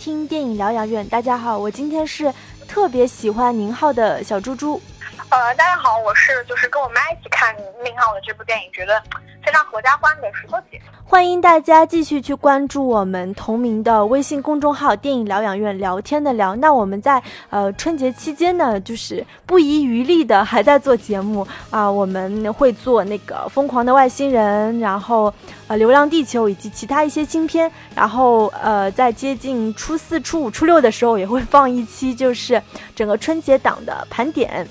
听电影疗养院。大家好，我今天是特别喜欢宁浩的小猪猪。呃，大家好，我是就是跟我妈一起看宁浩的这部电影，觉得非常合家欢的石头姐。欢迎大家继续去关注我们同名的微信公众号“电影疗养院”，聊天的聊。那我们在呃春节期间呢，就是不遗余力的还在做节目啊，我们会做那个《疯狂的外星人》，然后呃《流浪地球》以及其他一些新片，然后呃在接近初四、初五、初六的时候也会放一期，就是整个春节档的盘点。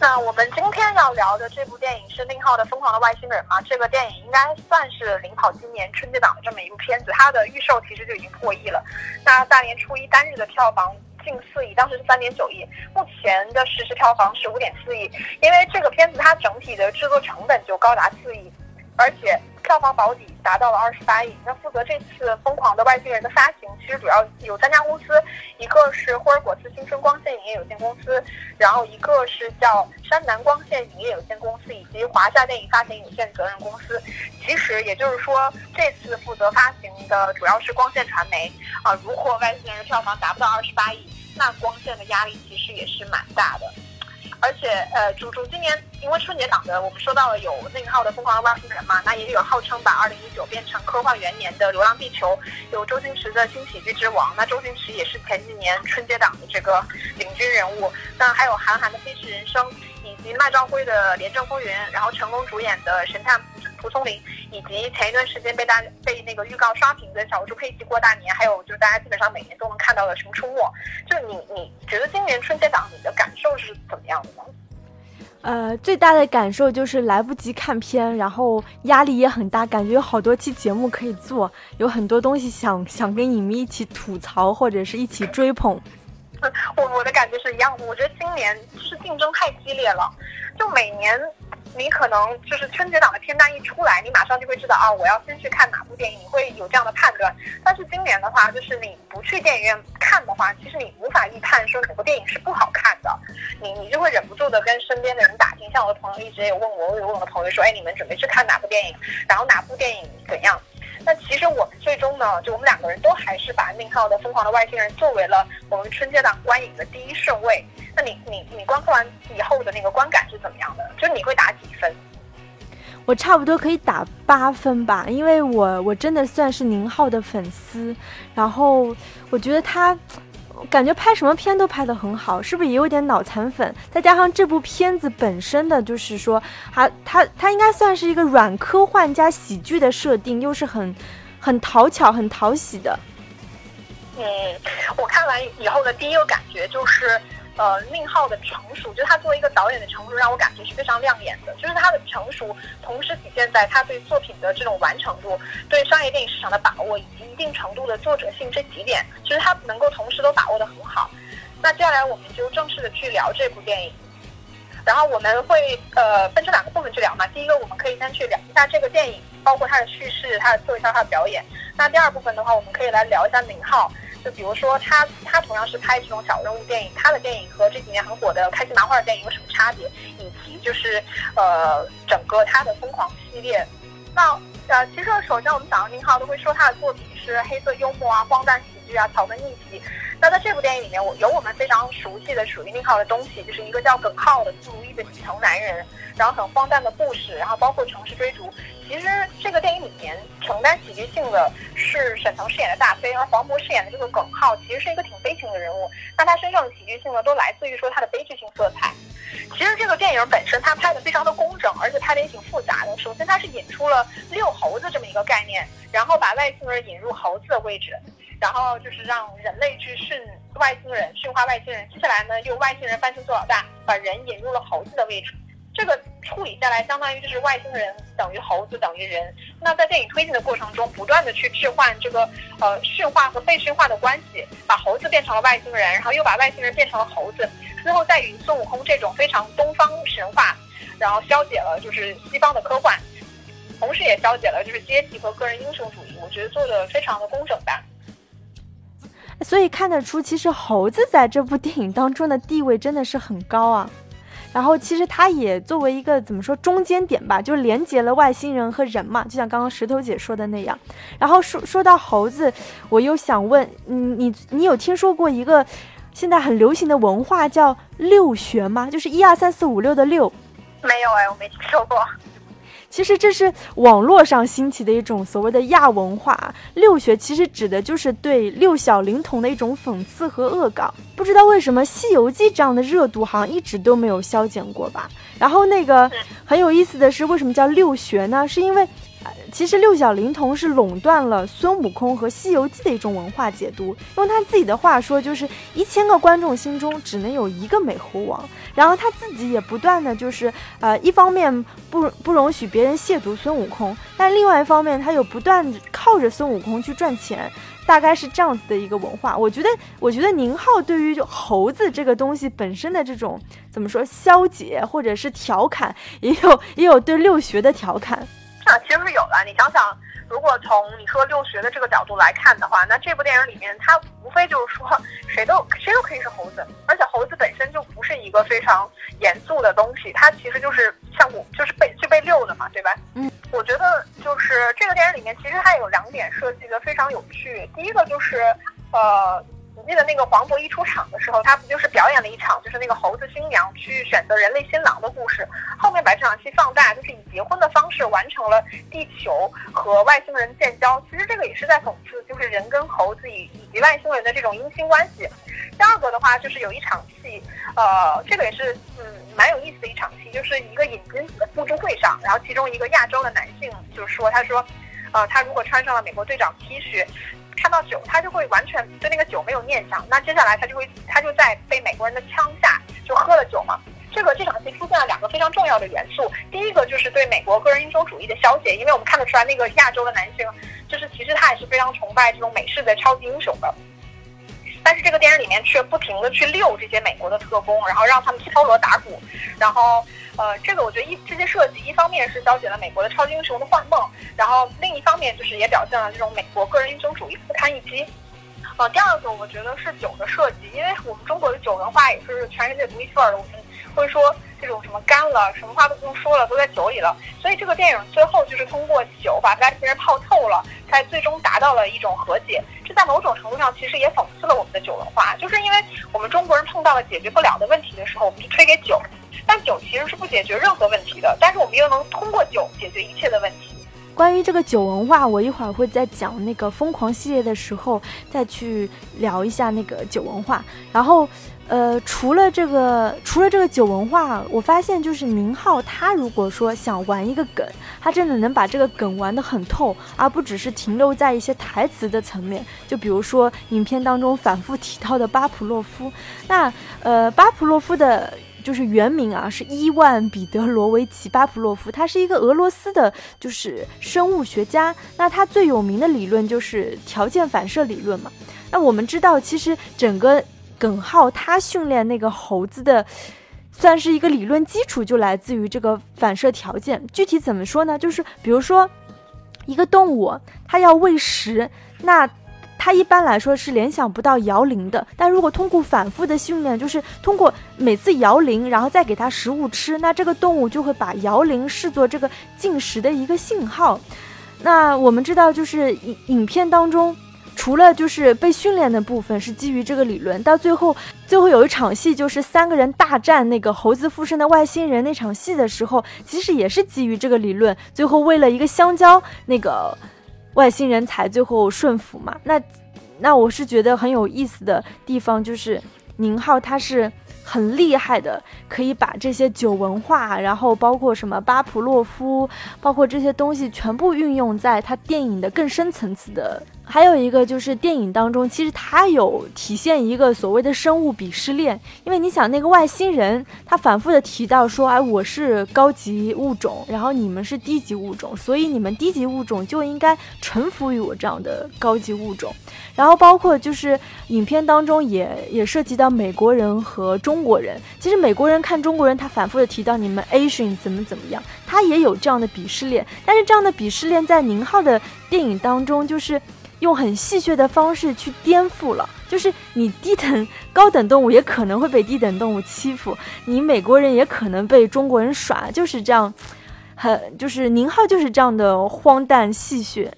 那我们今天要聊的这部电影是宁浩的《疯狂的外星人》吗？这个电影应该算是领跑今年春节档的这么一部片子，它的预售其实就已经破亿了。那大年初一单日的票房近四亿，当时是三点九亿，目前的实时票房是五点四亿。因为这个片子它整体的制作成本就高达四亿，而且。票房保底达到了二十八亿。那负责这次《疯狂的外星人》的发行，其实主要有三家公司，一个是霍尔果斯新春光线影业有限公司，然后一个是叫山南光线影业有限公司，以及华夏电影发行有限责任公司。其实也就是说，这次负责发行的主要是光线传媒啊。如果外星人票房达不到二十八亿，那光线的压力其实也是蛮大的。而且，呃，主主今年因为春节档的，我们说到了有宁浩的《疯狂的外星人》嘛，那也有号称把2019变成科幻元年的《流浪地球》，有周星驰的新喜剧之王，那周星驰也是前几年春节档的这个领军人物。那还有韩寒的《飞驰人生》，及麦兆辉的《廉政风云》，然后成龙主演的《神探蒲松龄》。以及前一段时间被大被那个预告刷屏的小猪佩奇过大年，还有就是大家基本上每年都能看到的《熊出没》，就你你觉得今年春节档你的感受是怎么样的呢？呃，最大的感受就是来不及看片，然后压力也很大，感觉有好多期节目可以做，有很多东西想想跟你们一起吐槽或者是一起追捧。我我的感觉是一样的，我觉得今年就是竞争太激烈了，就每年。你可能就是春节档的片单一出来，你马上就会知道啊，我要先去看哪部电影，你会有这样的判断。但是今年的话，就是你不去电影院看的话，其实你无法预判说哪部电影是不好看的，你你就会忍不住的跟身边的人打听。像我的朋友一直也有问我，我有问我的朋友说，哎，你们准备去看哪部电影？然后哪部电影怎样？那其实我们最终呢，就我们两个人都还是把宁浩的《疯狂的外星人》作为了我们春节档观影的第一顺位。那你你你观看完以后的那个观感是怎么样的？就是你会打几分？我差不多可以打八分吧，因为我我真的算是宁浩的粉丝，然后我觉得他感觉拍什么片都拍得很好，是不是也有点脑残粉？再加上这部片子本身的就是说，它它它应该算是一个软科幻加喜剧的设定，又是很很讨巧、很讨喜的。嗯，我看完以后的第一个感觉就是。呃，宁浩的成熟，就他作为一个导演的成熟，让我感觉是非常亮眼的。就是他的成熟，同时体现在他对作品的这种完成度、对商业电影市场的把握，以及一定程度的作者性这几点，其实他能够同时都把握得很好。那接下来我们就正式的去聊这部电影，然后我们会呃分成两个部分去聊嘛。第一个，我们可以先去聊一下这个电影，包括它的叙事、它的特效、它的表演。那第二部分的话，我们可以来聊一下宁浩。就比如说他，他同样是拍这种小人物电影，他的电影和这几年很火的开心麻花的电影有什么差别？以及就是，呃，整个他的疯狂系列。那呃，其实首先我们想到宁浩，都会说他的作品是黑色幽默啊、荒诞喜剧啊、草根逆袭。那在这部电影里面，我有我们非常熟悉的属于宁浩的东西，就是一个叫耿浩的不如意的底层男人，然后很荒诞的故事，然后包括城市追逐。其实这个电影里面承担喜剧性的是沈腾饰演的大飞，而黄渤饰演的这个耿浩其实是一个挺悲情的人物。那他身上的喜剧性呢，都来自于说他的悲剧性色彩。其实这个电影本身他拍的非常的工整，而且拍的也挺复杂的。首先他是引出了遛猴子这么一个概念，然后把外星人引入猴子的位置，然后就是让人类去驯外星人，驯化外星人。接下来呢，又外星人翻身做老大，把人引入了猴子的位置。这个处理下来，相当于就是外星人等于猴子等于人。那在电影推进的过程中，不断的去置换这个呃驯化和被驯化的关系，把猴子变成了外星人，然后又把外星人变成了猴子，最后再与孙悟空这种非常东方神话，然后消解了就是西方的科幻，同时也消解了就是阶级和个人英雄主义。我觉得做的非常的工整吧。所以看得出，其实猴子在这部电影当中的地位真的是很高啊。然后其实它也作为一个怎么说中间点吧，就连接了外星人和人嘛，就像刚刚石头姐说的那样。然后说说到猴子，我又想问，嗯，你你有听说过一个现在很流行的文化叫六学吗？就是一二三四五六的六。没有哎，我没听说过。其实这是网络上兴起的一种所谓的亚文化，六学其实指的就是对六小龄童的一种讽刺和恶搞。不知道为什么《西游记》这样的热度好像一直都没有消减过吧？然后那个很有意思的是，为什么叫六学呢？是因为。其实六小龄童是垄断了孙悟空和《西游记》的一种文化解读。用他自己的话说，就是一千个观众心中只能有一个美猴王。然后他自己也不断的就是，呃，一方面不不容许别人亵渎孙悟空，但另外一方面他又不断靠着孙悟空去赚钱，大概是这样子的一个文化。我觉得，我觉得宁浩对于就猴子这个东西本身的这种怎么说消解或者是调侃，也有也有对六学的调侃。啊，其实是有的。你想想，如果从你说六学的这个角度来看的话，那这部电影里面，它无非就是说，谁都谁都可以是猴子，而且猴子本身就不是一个非常严肃的东西，它其实就是像我，就是被就被溜的嘛，对吧？嗯，我觉得就是这个电影里面，其实它有两点设计的非常有趣。第一个就是，呃。记得那个黄渤一出场的时候，他不就是表演了一场就是那个猴子新娘去选择人类新郎的故事？后面把这场戏放大，就是以结婚的方式完成了地球和外星人建交。其实这个也是在讽刺，就是人跟猴子以以及外星人的这种姻亲关系。第二个的话，就是有一场戏，呃，这个也是嗯蛮有意思的一场戏，就是一个饮金子的布置会上，然后其中一个亚洲的男性就说，他说，呃，他如果穿上了美国队长 T 恤。看到酒，他就会完全对那个酒没有念想。那接下来他就会，他就在被美国人的枪下就喝了酒嘛。这个这场戏出现了两个非常重要的元素，第一个就是对美国个人英雄主义的消解，因为我们看得出来那个亚洲的男性，就是其实他也是非常崇拜这种美式的超级英雄的。这个电影里面却不停的去遛这些美国的特工，然后让他们敲锣打鼓，然后。呃，这个我觉得一这些设计，一方面是消解了美国的超级英雄的幻梦，然后另一方面就是也表现了这种美国个人英雄主义不堪一击。呃，第二个我觉得是酒的设计，因为我们中国的酒文化也是全世界独一份儿的，我们会说这种什么干了，什么话都不用说了，都在酒里了。所以这个电影最后就是通过酒把外星人泡透了，才最终达到了一种和解。这在某种程度上其实也讽刺了我们的酒文化，就是因为我们中国人碰到了解决不了的问题的时候，我们就推给酒。但酒其实是不解决任何问题的，但是我们又能通过酒解决一切的问题。关于这个酒文化，我一会儿会在讲那个疯狂系列的时候再去聊一下那个酒文化。然后，呃，除了这个，除了这个酒文化，我发现就是宁浩他如果说想玩一个梗，他真的能把这个梗玩得很透，而不只是停留在一些台词的层面。就比如说影片当中反复提到的巴甫洛夫，那呃，巴甫洛夫的。就是原名啊，是伊万彼得罗维奇巴甫洛夫，他是一个俄罗斯的，就是生物学家。那他最有名的理论就是条件反射理论嘛。那我们知道，其实整个耿浩他训练那个猴子的，算是一个理论基础，就来自于这个反射条件。具体怎么说呢？就是比如说，一个动物它要喂食，那。它一般来说是联想不到摇铃的，但如果通过反复的训练，就是通过每次摇铃，然后再给它食物吃，那这个动物就会把摇铃视作这个进食的一个信号。那我们知道，就是影影片当中，除了就是被训练的部分是基于这个理论，到最后最后有一场戏，就是三个人大战那个猴子附身的外星人那场戏的时候，其实也是基于这个理论，最后为了一个香蕉那个。外星人才最后顺服嘛？那，那我是觉得很有意思的地方就是，宁浩他是很厉害的，可以把这些酒文化，然后包括什么巴甫洛夫，包括这些东西全部运用在他电影的更深层次的。还有一个就是电影当中，其实它有体现一个所谓的生物鄙视链，因为你想那个外星人，他反复的提到说，哎，我是高级物种，然后你们是低级物种，所以你们低级物种就应该臣服于我这样的高级物种。然后包括就是影片当中也也涉及到美国人和中国人，其实美国人看中国人，他反复的提到你们 Asian 怎么怎么样，他也有这样的鄙视链。但是这样的鄙视链在宁浩的电影当中就是。用很戏谑的方式去颠覆了，就是你低等高等动物也可能会被低等动物欺负，你美国人也可能被中国人耍，就是这样，很就是宁浩就是这样的荒诞戏谑。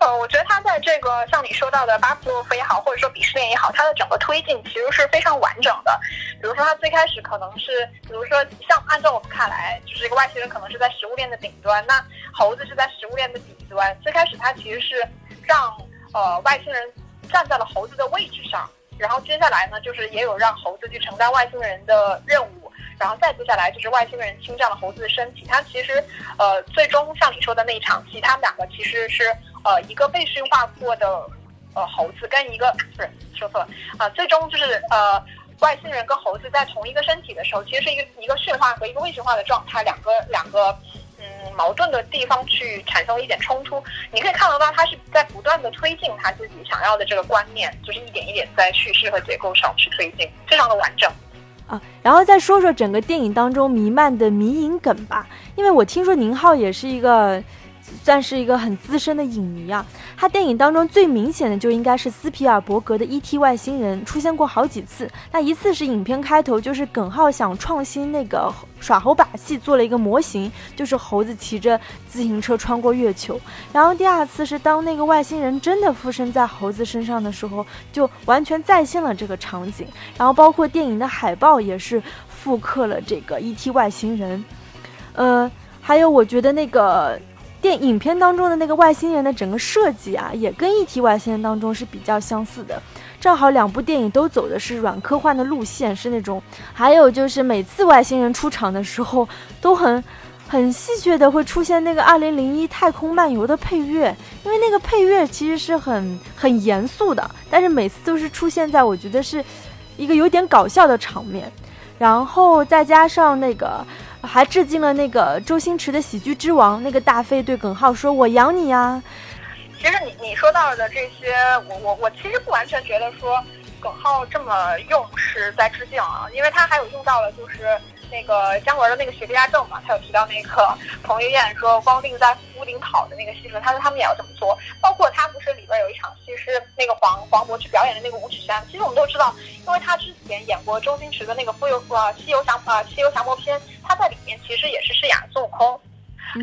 呃，我觉得他在这个像你说到的巴甫洛夫也好，或者说鄙视链也好，它的整个推进其实是非常完整的。比如说，他最开始可能是，比如说像按照我们看来，就是一个外星人可能是在食物链的顶端，那猴子是在食物链的底端。最开始他其实是让呃外星人站在了猴子的位置上，然后接下来呢，就是也有让猴子去承担外星人的任务，然后再接下来就是外星人侵占了猴子的身体。他其实呃最终像你说的那一场戏，他们两个其实是。呃，一个被驯化过的呃猴子跟一个不是说错了啊，最终就是呃外星人跟猴子在同一个身体的时候，其实是一个一个驯化和一个未驯化的状态，两个两个矛盾的地方去产生一点冲突。你可以看得到，他是在不断的推进他自己想要的这个观念，就是一点一点在叙事和结构上去推进，非常的完整啊。然后再说说整个电影当中弥漫的迷影梗吧，因为我听说宁浩也是一个。算是一个很资深的影迷啊，他电影当中最明显的就应该是斯皮尔伯格的《E.T. 外星人》出现过好几次。那一次是影片开头，就是耿浩想创新那个耍猴把戏，做了一个模型，就是猴子骑着自行车穿过月球。然后第二次是当那个外星人真的附身在猴子身上的时候，就完全再现了这个场景。然后包括电影的海报也是复刻了这个 E.T. 外星人。呃，还有我觉得那个。电影片当中的那个外星人的整个设计啊，也跟《一体外星人》当中是比较相似的。正好两部电影都走的是软科幻的路线，是那种。还有就是每次外星人出场的时候，都很很戏谑的会出现那个 《二零零一太空漫游》的配乐，因为那个配乐其实是很很严肃的，但是每次都是出现在我觉得是一个有点搞笑的场面，然后再加上那个。还致敬了那个周星驰的《喜剧之王》，那个大飞对耿浩说：“我养你呀。”其实你你说到的这些，我我我其实不完全觉得说耿浩这么用是在致敬啊，因为他还有用到了就是。那个姜文的那个《雪地亚正》嘛，他有提到那个彭于晏说光腚在屋顶跑的那个戏份，他说他们也要这么做。包括他不是里边有一场戏是那个黄黄渤去表演的那个五指山，其实我们都知道，因为他之前演过周星驰的那个《富有呃西游降啊西游降魔篇》，他在里面其实也是饰演孙悟空。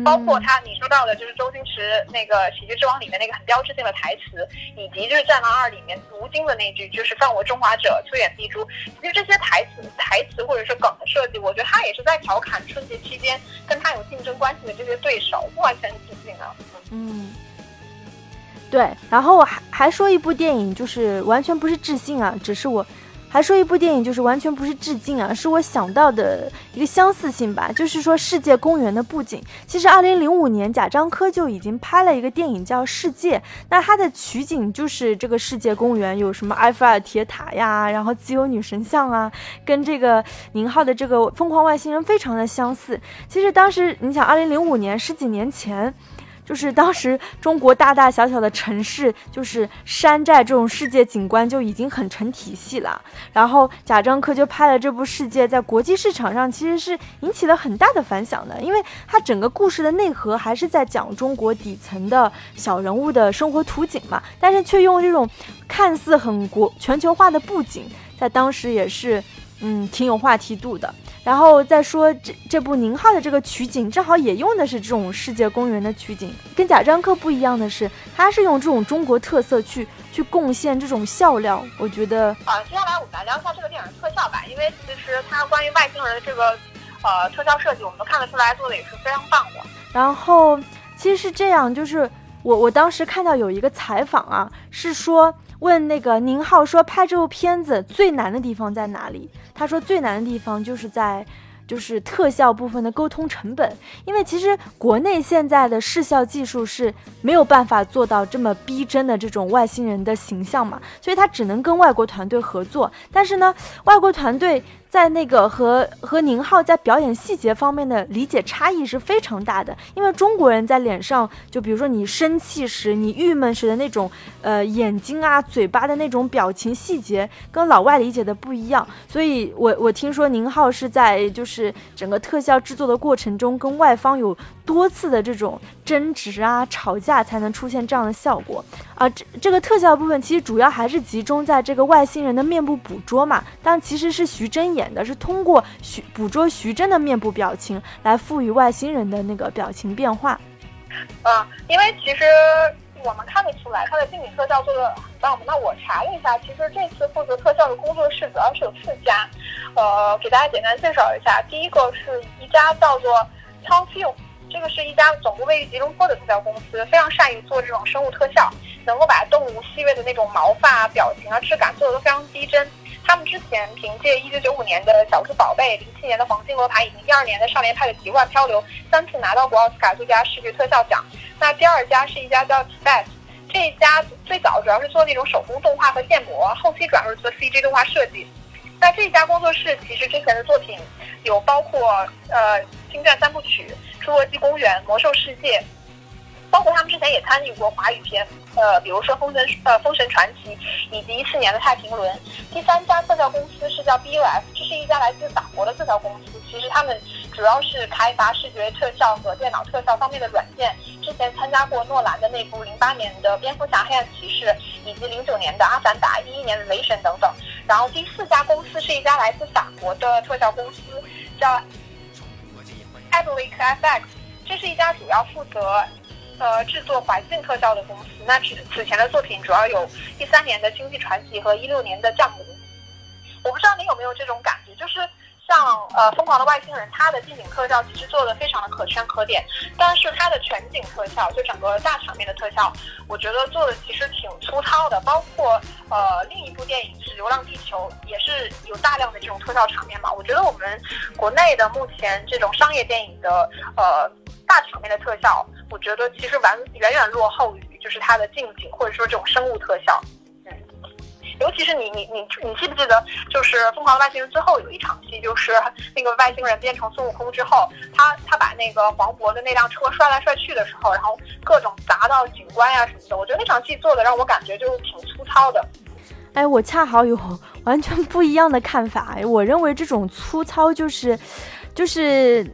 包括他，你说到的就是周星驰那个《喜剧之王》里面那个很标志性的台词，以及就是《战狼二》里面吴京的那句就是“犯我中华者，虽远必诛”。其实这些台词、台词或者是梗的设计，我觉得他也是在调侃春节期间跟他有竞争关系的这些对手，不完全是致敬啊。嗯，对。然后我还还说一部电影，就是完全不是致敬啊，只是我。还说一部电影，就是完全不是致敬啊，是我想到的一个相似性吧。就是说《世界公园》的布景，其实二零零五年贾樟柯就已经拍了一个电影叫《世界》，那它的取景就是这个世界公园，有什么埃菲尔铁塔呀，然后自由女神像啊，跟这个宁浩的这个疯狂外星人非常的相似。其实当时你想，二零零五年十几年前。就是当时中国大大小小的城市，就是山寨这种世界景观就已经很成体系了。然后贾樟柯就拍了这部《世界》，在国际市场上其实是引起了很大的反响的，因为它整个故事的内核还是在讲中国底层的小人物的生活图景嘛，但是却用这种看似很国全球化的布景，在当时也是嗯挺有话题度的。然后再说这这部宁浩的这个取景，正好也用的是这种世界公园的取景。跟贾樟柯不一样的是，他是用这种中国特色去去贡献这种笑料。我觉得啊，接下来我们来聊一下这个电影的特效吧，因为其实它关于外星人的这个呃特效设计，我们都看得出来做的也是非常棒的。然后其实是这样，就是我我当时看到有一个采访啊，是说。问那个宁浩说拍这部片子最难的地方在哪里？他说最难的地方就是在，就是特效部分的沟通成本，因为其实国内现在的视效技术是没有办法做到这么逼真的这种外星人的形象嘛，所以他只能跟外国团队合作。但是呢，外国团队。在那个和和宁浩在表演细节方面的理解差异是非常大的，因为中国人在脸上，就比如说你生气时、你郁闷时的那种，呃，眼睛啊、嘴巴的那种表情细节，跟老外理解的不一样。所以我我听说宁浩是在就是整个特效制作的过程中跟外方有多次的这种争执啊、吵架才能出现这样的效果啊。这这个特效部分其实主要还是集中在这个外星人的面部捕捉嘛，但其实是徐峥演的，是通过徐捕捉徐峥的面部表情来赋予外星人的那个表情变化。嗯，因为其实我们看得出来，它的近景特效做的很棒。那我查了一下，其实这次负责特效的工作室主要是有四家，呃，给大家简单介绍一下。第一个是一家叫做 Townfilm，这个是一家总部位于吉隆坡的特效公司，非常善于做这种生物特效，能够把动物细微的那种毛发、表情啊、质感做的都非常逼真。他们之前凭借一九九五年的《小猪宝贝》、零七年的《黄金罗盘》以及一二年的《少年派的奇幻漂流》，三次拿到过奥斯卡最佳视觉特效奖。那第二家是一家叫 Spec，这一家最早主要是做那种手工动画和建模，后期转入做 CG 动画设计。那这家工作室其实之前的作品有包括呃《星战三部曲》《侏罗纪公园》《魔兽世界》。包括他们之前也参与过华语片，呃，比如说《封神》呃《封神传奇》，以及一四年的《太平轮》。第三家特效公司是叫 BUF，这是一家来自法国的特效公司。其实他们主要是开发视觉特效和电脑特效方面的软件。之前参加过诺兰的那部零八年的《蝙蝠侠：黑暗骑士》，以及零九年的《阿凡达》、一一年的《雷神》等等。然后第四家公司是一家来自法国的特效公司，叫 a b l i c FX，这是一家主要负责。呃，制作环境特效的公司，那此此前的作品主要有一三年的《星际传奇》和一六年的《降魔》。我不知道你有没有这种感觉，就是像呃《疯狂的外星人》，它的近景特效其实做的非常的可圈可点，但是它的全景特效，就整个大场面的特效，我觉得做的其实挺粗糙的。包括呃另一部电影是《流浪地球》，也是有大量的这种特效场面嘛。我觉得我们国内的目前这种商业电影的呃。大场面的特效，我觉得其实完远远落后于就是它的近景或者说这种生物特效。尤其是你你你你记不记得，就是《疯狂的外星人》最后有一场戏，就是那个外星人变成孙悟空之后，他他把那个黄渤的那辆车摔来摔去的时候，然后各种砸到景观呀什么的，我觉得那场戏做的让我感觉就是挺粗糙的。哎，我恰好有完全不一样的看法。我认为这种粗糙就是就是。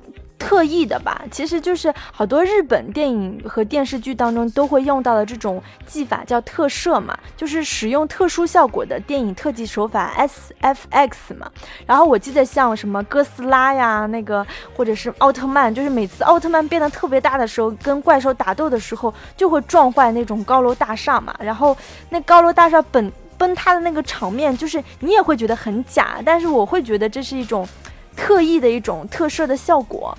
特意的吧，其实就是好多日本电影和电视剧当中都会用到的这种技法，叫特摄嘛，就是使用特殊效果的电影特技手法 SFX 嘛。然后我记得像什么哥斯拉呀，那个或者是奥特曼，就是每次奥特曼变得特别大的时候，跟怪兽打斗的时候，就会撞坏那种高楼大厦嘛。然后那高楼大厦本崩塌的那个场面，就是你也会觉得很假，但是我会觉得这是一种特意的一种特摄的效果。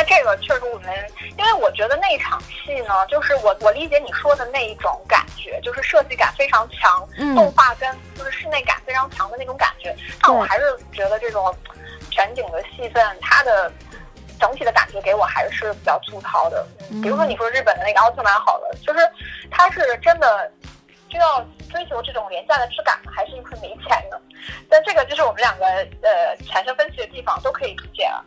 那这个确实我们，因为我觉得那场戏呢，就是我我理解你说的那一种感觉，就是设计感非常强，动画跟就是室内感非常强的那种感觉。但我还是觉得这种全景的戏份，它的整体的感觉给我还是比较粗糙的。比如说你说日本的那个奥特曼好了，就是它是真的就要追求这种廉价的质感，还是因为没钱呢？但这个就是我们两个呃产生分歧的地方，都可以理解啊。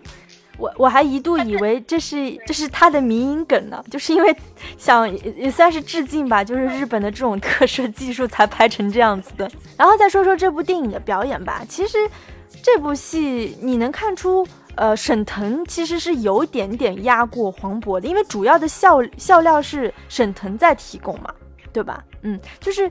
我我还一度以为这是这是他的迷因梗呢，就是因为想也算是致敬吧，就是日本的这种特摄技术才拍成这样子的。然后再说说这部电影的表演吧，其实这部戏你能看出，呃，沈腾其实是有点点压过黄渤的，因为主要的笑笑料是沈腾在提供嘛，对吧？嗯，就是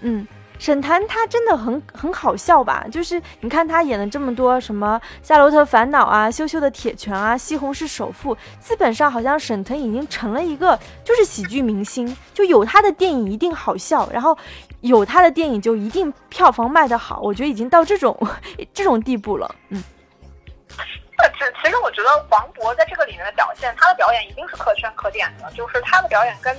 嗯。沈腾他真的很很好笑吧？就是你看他演了这么多什么《夏洛特烦恼》啊、《羞羞的铁拳》啊、《西红柿首富》，基本上好像沈腾已经成了一个就是喜剧明星，就有他的电影一定好笑，然后有他的电影就一定票房卖得好。我觉得已经到这种 这种地步了。嗯，那其其实我觉得黄渤在这个里面的表现，他的表演一定是可圈可点的，就是他的表演跟。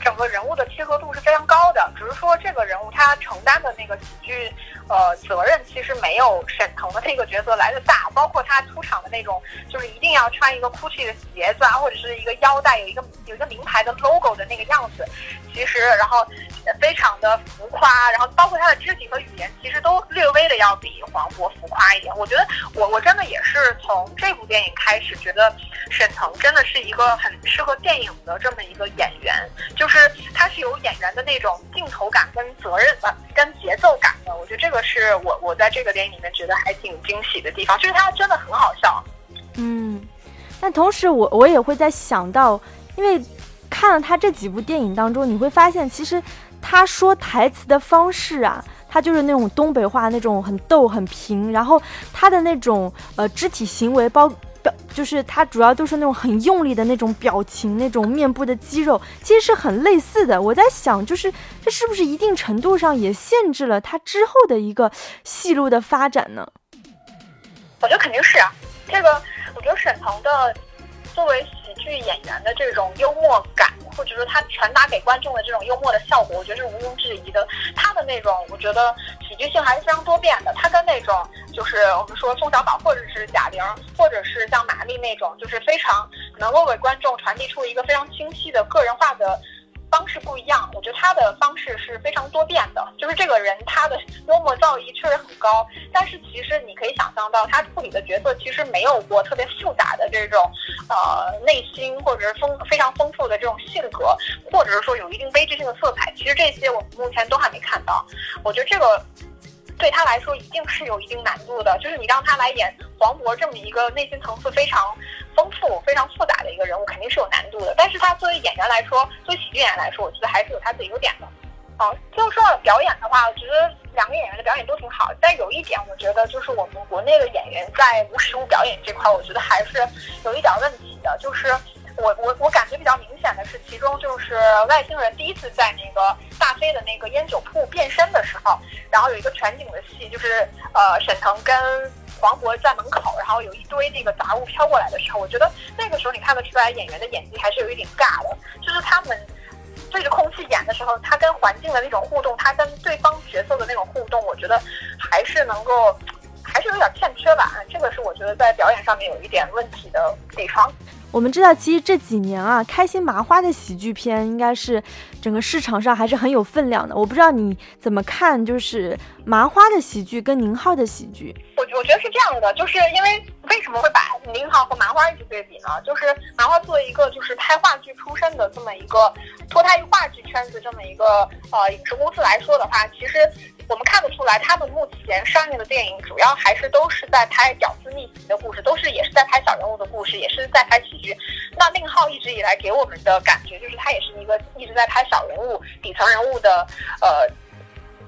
整个人物的契合度是非常高的，只是说这个人物他承担的那个喜剧，呃，责任其实没有沈腾的那个角色来的大。包括他出场的那种，就是一定要穿一个 GUCCI 的鞋子啊，或者是一个腰带有一个有一个名牌的 logo 的那个样子，其实然后非常的浮夸，然后包括他的肢体和语言，其实都略微的要比黄渤浮夸一点。我觉得我我真的也是从这部电影开始觉得沈腾真的是一个很适合电影的这么一个演员，就。就是他是有演员的那种镜头感跟责任的跟节奏感的，我觉得这个是我我在这个电影里面觉得还挺惊喜的地方，就是他真的很好笑。嗯，但同时我我也会在想到，因为看了他这几部电影当中，你会发现其实他说台词的方式啊。他就是那种东北话，那种很逗、很平，然后他的那种呃肢体行为，包就是他主要都是那种很用力的那种表情，那种面部的肌肉，其实是很类似的。我在想，就是这是不是一定程度上也限制了他之后的一个戏路的发展呢？我觉得肯定是啊，这个我觉得沈腾的作为喜剧演员的这种幽默感。或者说他传达给观众的这种幽默的效果，我觉得是毋庸置疑的。他的那种，我觉得喜剧性还是非常多变的。他跟那种就是我们说宋小宝，或者是贾玲，或者是像马丽那种，就是非常能够给观众传递出一个非常清晰的个人化的。方式不一样，我觉得他的方式是非常多变的。就是这个人，他的幽默造诣确实很高，但是其实你可以想象到，他处理的角色其实没有过特别复杂的这种呃内心，或者是丰非常丰富的这种性格，或者是说有一定悲剧性的色彩。其实这些我们目前都还没看到。我觉得这个。对他来说一定是有一定难度的，就是你让他来演黄渤这么一个内心层次非常丰富、非常复杂的一个人物，肯定是有难度的。但是他作为演员来说，作为喜剧演员来说，我觉得还是有他自己优点的。好，最后说到表演的话，我觉得两个演员的表演都挺好。但有一点，我觉得就是我们国内的演员在无实物表演这块，我觉得还是有一点问题的，就是。我我我感觉比较明显的是，其中就是外星人第一次在那个大飞的那个烟酒铺变身的时候，然后有一个全景的戏，就是呃沈腾跟黄渤在门口，然后有一堆那个杂物飘过来的时候，我觉得那个时候你看得出来演员的演技还是有一点尬的，就是他们对着空气演的时候，他跟环境的那种互动，他跟对方角色的那种互动，我觉得还是能够还是有点欠缺吧，这个是我觉得在表演上面有一点问题的地方。我们知道，其实这几年啊，开心麻花的喜剧片应该是整个市场上还是很有分量的。我不知道你怎么看，就是麻花的喜剧跟宁浩的喜剧。我我觉得是这样的，就是因为为什么会把宁浩和麻花一起对比呢？就是麻花作为一个就是拍话剧出身的这么一个脱胎于话剧圈子这么一个呃影视公司来说的话，其实。我们看得出来，他们目前上映的电影主要还是都是在拍屌丝逆袭的故事，都是也是在拍小人物的故事，也是在拍喜剧。那宁浩一直以来给我们的感觉就是他也是一个一直在拍小人物、底层人物的呃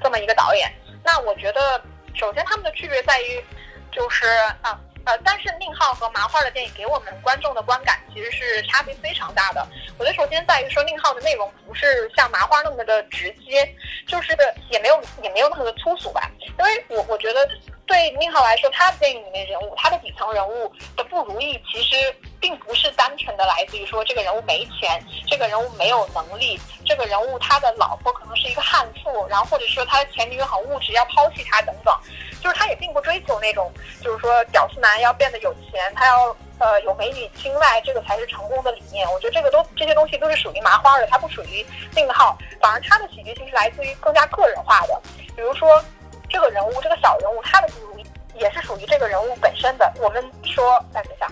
这么一个导演。那我觉得，首先他们的区别在于，就是啊。呃，但是宁浩和麻花的电影给我们观众的观感其实是差别非常大的。我觉得首先在于说宁浩的内容不是像麻花那么的直接，就是也没有也没有那么的粗俗吧。因为我我觉得对宁浩来说，他的电影里面人物，他的底层人物的不如意，其实并不是单纯的来自于说这个人物没钱，这个人物没有能力，这个人物他的老婆可能是一个悍妇，然后或者说他的前女友很物质要抛弃他等等。就是他也并不追求那种，就是说屌丝男要变得有钱，他要呃有美女青睐，这个才是成功的理念。我觉得这个都这些东西都是属于麻花的，它不属于宁浩。反而他的喜剧性是来自于更加个人化的，比如说这个人物，这个小人物，他的不如意也是属于这个人物本身的。我们说，等一下，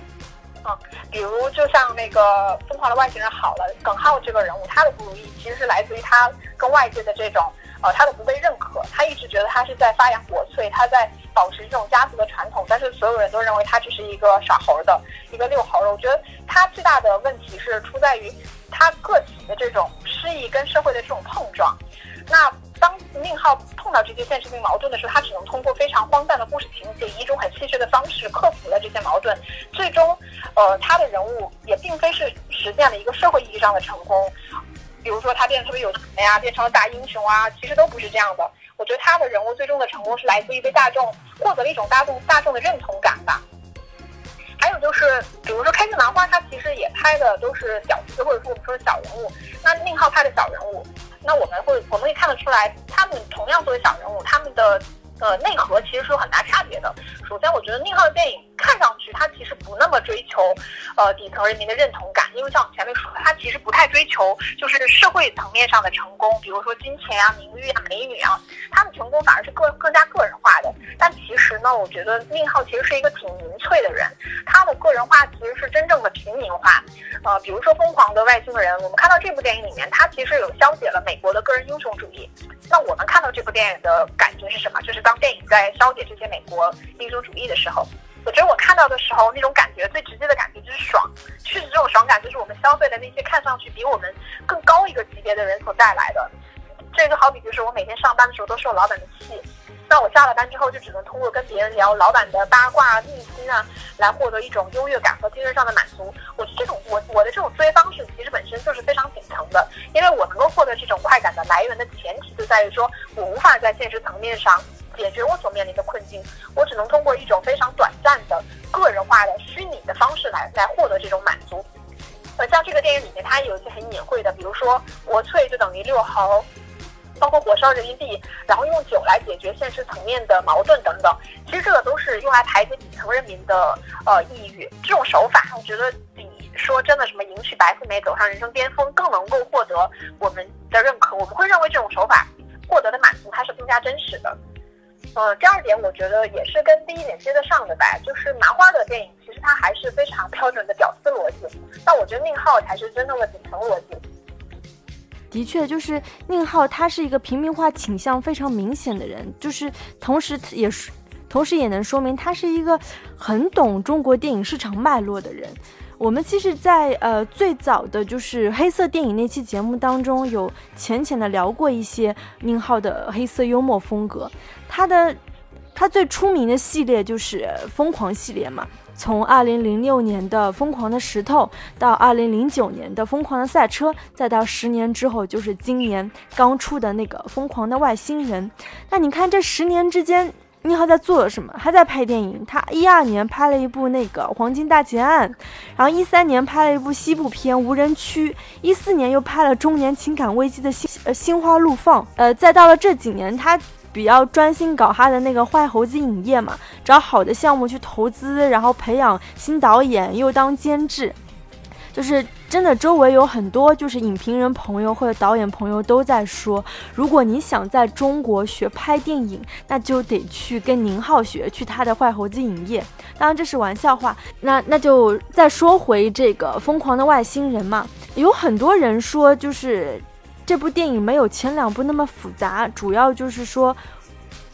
啊，比如就像那个疯狂的外星人好了，耿浩这个人物，他的不如意其实是来自于他跟外界的这种。呃，他的不被认可，他一直觉得他是在发扬国粹，他在保持这种家族的传统，但是所有人都认为他只是一个耍猴的，一个遛猴的。我觉得他最大的问题是出在于他个体的这种失意跟社会的这种碰撞。那当宁浩碰到这些现实性矛盾的时候，他只能通过非常荒诞的故事情节，以一种很戏谑的方式克服了这些矛盾。最终，呃，他的人物也并非是实现了一个社会意义上的成功。比如说他变得特别有钱呀，变成了大英雄啊，其实都不是这样的。我觉得他的人物最终的成功是来自于被大众获得了一种大众大众的认同感吧。还有就是，比如说开心麻花，他其实也拍的都是屌丝，或者说我们说的小人物。那宁浩拍的小人物，那我们会我们可以看得出来，他们同样作为小人物，他们的。呃，内核其实是有很大差别的。首先，我觉得宁浩的电影看上去他其实不那么追求，呃，底层人民的认同感，因为像我前面说的，他其实不太追求就是社会层面上的成功，比如说金钱啊、名誉啊、美女啊，他的成功反而是更更加个人化的。但其实呢，我觉得宁浩其实是一个挺民粹的人，他的个人化其实是真正的平民化。呃，比如说《疯狂的外星人》，我们看到这部电影里面，他其实有消解了美国的个人英雄主义。那我们看到这部电影的感觉是什么？就是当电影在消解这些美国英雄主义的时候，我觉得我看到的时候，那种感觉最直接的感觉就是爽。确实，这种爽感就是我们消费的那些看上去比我们更高一个级别的人所带来的。这个好比就是我每天上班的时候都受老板的气，那我下了班之后就只能通过跟别人聊老板的八卦秘辛啊，来获得一种优越感和精神上的满足。我这种我我的这种思维方式其实本身就是非常底层的，因为我能够获得这种快感的来源的前提就在于说我无法在现实层面上解决我所面临的困境，我只能通过一种非常短来获得这种满足。呃，像这个电影里面，它有一些很隐晦的，比如说国粹就等于六毫。包括火烧人民币，然后用酒来解决现实层面的矛盾等等，其实这个都是用来排解底层人民的呃抑郁。这种手法，我觉得比说真的什么迎娶白富美走上人生巅峰更能够获得我们的认可。我们会认为这种手法获得的满足它是更加真实的。呃，第二点我觉得也是跟第一点接得上的吧，就是麻花的电影其实它还是非常标准的屌丝逻辑，但我觉得宁浩才是真正的底层逻辑。的确，就是宁浩，他是一个平民化倾向非常明显的人，就是同时也是，同时也能说明他是一个很懂中国电影市场脉络的人。我们其实，在呃最早的就是黑色电影那期节目当中，有浅浅的聊过一些宁浩的黑色幽默风格。他的他最出名的系列就是疯狂系列嘛。从二零零六年的《疯狂的石头》到二零零九年的《疯狂的赛车》，再到十年之后，就是今年刚出的那个《疯狂的外星人》。那你看这十年之间，宁浩在做了什么？还在拍电影。他一二年拍了一部那个《黄金大劫案》，然后一三年拍了一部西部片《无人区》，一四年又拍了中年情感危机的《心呃心花怒放》。呃，再到了这几年，他。比较专心搞他的那个坏猴子影业嘛，找好的项目去投资，然后培养新导演，又当监制，就是真的周围有很多就是影评人朋友或者导演朋友都在说，如果你想在中国学拍电影，那就得去跟宁浩学，去他的坏猴子影业。当然这是玩笑话，那那就再说回这个疯狂的外星人嘛，有很多人说就是。这部电影没有前两部那么复杂，主要就是说，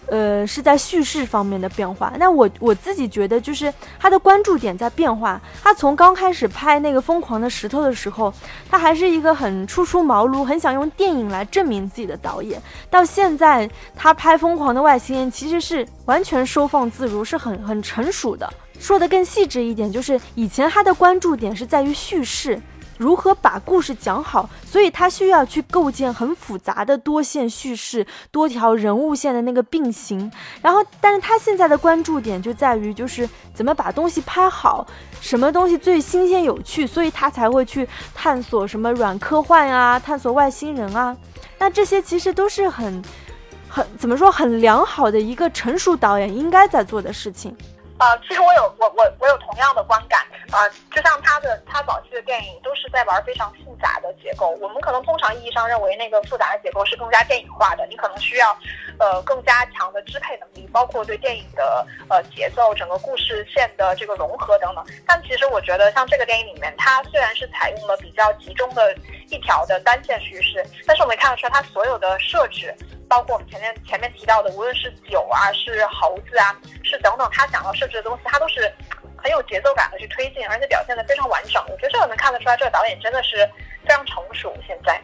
呃，是在叙事方面的变化。那我我自己觉得，就是他的关注点在变化。他从刚开始拍那个《疯狂的石头》的时候，他还是一个很初出茅庐、很想用电影来证明自己的导演。到现在，他拍《疯狂的外星人》其实是完全收放自如，是很很成熟的。说的更细致一点，就是以前他的关注点是在于叙事。如何把故事讲好？所以他需要去构建很复杂的多线叙事、多条人物线的那个并行。然后，但是他现在的关注点就在于，就是怎么把东西拍好，什么东西最新鲜有趣，所以他才会去探索什么软科幻啊，探索外星人啊。那这些其实都是很、很怎么说，很良好的一个成熟导演应该在做的事情。呃，其实我有我我我有同样的观感啊，就像他的他早期的电影都是在玩非常复杂的结构，我们可能通常意义上认为那个复杂的结构是更加电影化的，你可能需要呃更加强的支配能力，包括对电影的呃节奏、整个故事线的这个融合等等。但其实我觉得像这个电影里面，它虽然是采用了比较集中的一条的单线叙事，但是我们看得出来它所有的设置。包括我们前面前面提到的，无论是酒啊，是猴子啊，是等等，他想要设置的东西，他都是很有节奏感的去推进，而且表现的非常完整。我觉得这个能看得出来，这个导演真的是非常成熟。现在，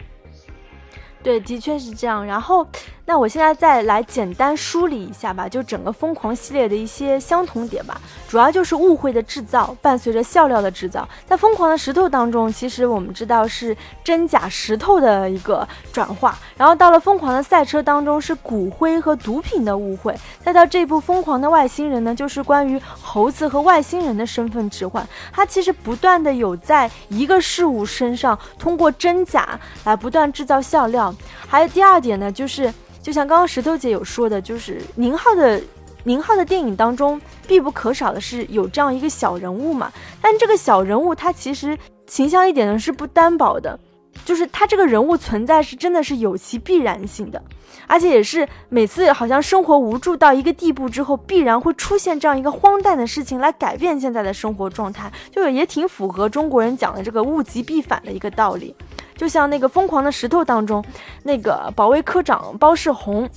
对，的确是这样。然后。那我现在再来简单梳理一下吧，就整个疯狂系列的一些相同点吧，主要就是误会的制造，伴随着笑料的制造。在疯狂的石头当中，其实我们知道是真假石头的一个转化，然后到了疯狂的赛车当中是骨灰和毒品的误会，再到这部疯狂的外星人呢，就是关于猴子和外星人的身份置换。它其实不断的有在一个事物身上通过真假来不断制造笑料。还有第二点呢，就是。就像刚刚石头姐有说的，就是宁浩的宁浩的电影当中必不可少的是有这样一个小人物嘛。但这个小人物他其实形象一点呢是不担保的，就是他这个人物存在是真的是有其必然性的，而且也是每次好像生活无助到一个地步之后，必然会出现这样一个荒诞的事情来改变现在的生活状态，就也挺符合中国人讲的这个物极必反的一个道理。就像那个疯狂的石头当中，那个保卫科长包世红，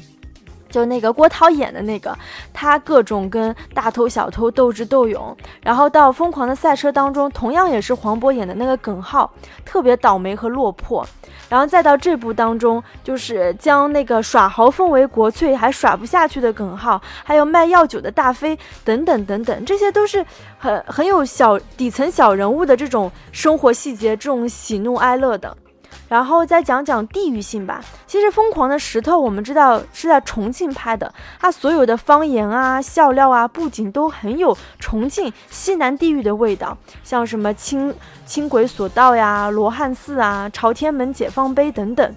就那个郭涛演的那个，他各种跟大偷小偷斗智斗勇，然后到《疯狂的赛车》当中，同样也是黄渤演的那个耿浩，特别倒霉和落魄，然后再到这部当中，就是将那个耍豪风为国粹还耍不下去的耿浩，还有卖药酒的大飞等等等等，这些都是很很有小底层小人物的这种生活细节，这种喜怒哀乐的。然后再讲讲地域性吧。其实《疯狂的石头》我们知道是在重庆拍的，它所有的方言啊、笑料啊、布景都很有重庆西南地域的味道，像什么轻轻轨索道呀、罗汉寺啊、朝天门解放碑等等。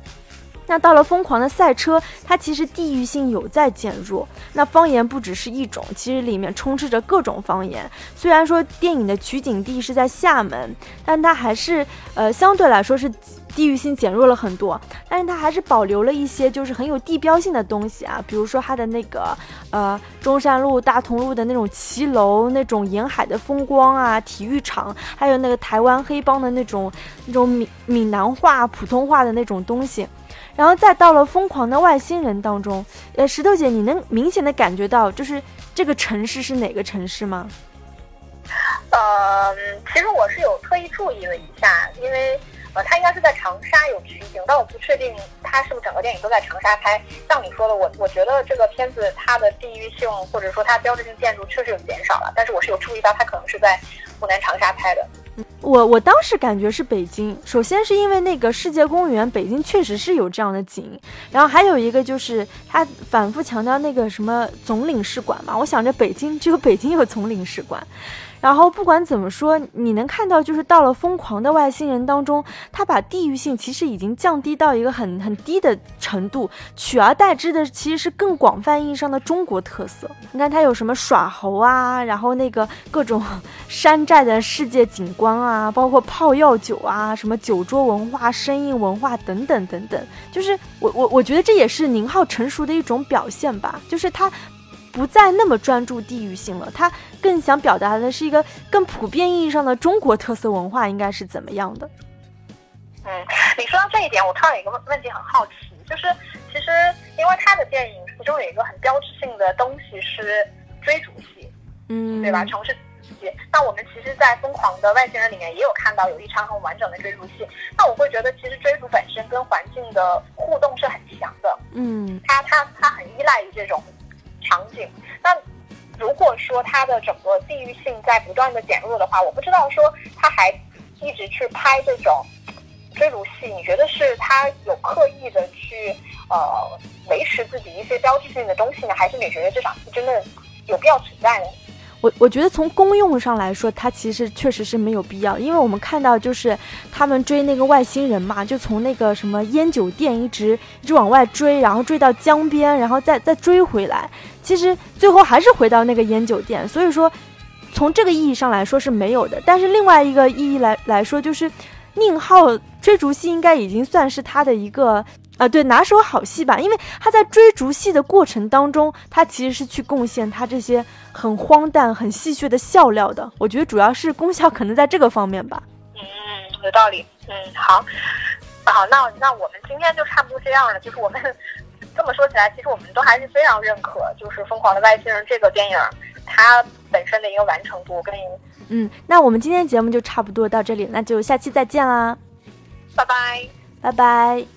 那到了疯狂的赛车，它其实地域性有在减弱。那方言不只是一种，其实里面充斥着各种方言。虽然说电影的取景地是在厦门，但它还是呃相对来说是地域性减弱了很多。但是它还是保留了一些就是很有地标性的东西啊，比如说它的那个呃中山路、大同路的那种骑楼、那种沿海的风光啊、体育场，还有那个台湾黑帮的那种那种闽闽南话、普通话的那种东西。然后再到了疯狂的外星人当中，呃，石头姐，你能明显的感觉到，就是这个城市是哪个城市吗？呃，其实我是有特意注意了一下，因为呃，它应该是在长沙有取景，但我不确定它是不是整个电影都在长沙拍。像你说的，我我觉得这个片子它的地域性或者说它标志性建筑确实有减少了，但是我是有注意到它可能是在湖南长沙拍的。我我当时感觉是北京，首先是因为那个世界公园，北京确实是有这样的景，然后还有一个就是他反复强调那个什么总领事馆嘛，我想着北京只有北京有总领事馆。然后不管怎么说，你能看到，就是到了疯狂的外星人当中，他把地域性其实已经降低到一个很很低的程度，取而代之的其实是更广泛意义上的中国特色。你看他有什么耍猴啊，然后那个各种山寨的世界景观啊，包括泡药酒啊，什么酒桌文化、生硬文化等等等等，就是我我我觉得这也是宁浩成熟的一种表现吧，就是他。不再那么专注地域性了，他更想表达的是一个更普遍意义上的中国特色文化应该是怎么样的。嗯，你说到这一点，我突然有一个问题很好奇，就是其实因为他的电影其中有一个很标志性的东西是追逐戏，嗯，对吧？城市戏。那我们其实，在《疯狂的外星人》里面也有看到有一场很完整的追逐戏。那我会觉得，其实追逐本身跟环境的互动是很强的。嗯，它它它很依赖于这种。场景，那如果说它的整个地域性在不断的减弱的话，我不知道说他还一直去拍这种追逐戏，你觉得是他有刻意的去呃维持自己一些标志性的东西呢，还是你觉得这场戏真的有必要存在呢？我我觉得从功用上来说，它其实确实是没有必要，因为我们看到就是他们追那个外星人嘛，就从那个什么烟酒店一直一直往外追，然后追到江边，然后再再追回来，其实最后还是回到那个烟酒店。所以说，从这个意义上来说是没有的。但是另外一个意义来来说，就是宁浩追逐戏应该已经算是他的一个。啊，对，拿手好戏吧，因为他在追逐戏的过程当中，他其实是去贡献他这些很荒诞、很戏谑的笑料的。我觉得主要是功效可能在这个方面吧。嗯，有道理。嗯，好，好，那那我们今天就差不多这样了。就是我们这么说起来，其实我们都还是非常认可，就是《疯狂的外星人》这个电影它本身的一个完成度跟嗯，那我们今天节目就差不多到这里，那就下期再见啦，拜拜，拜拜。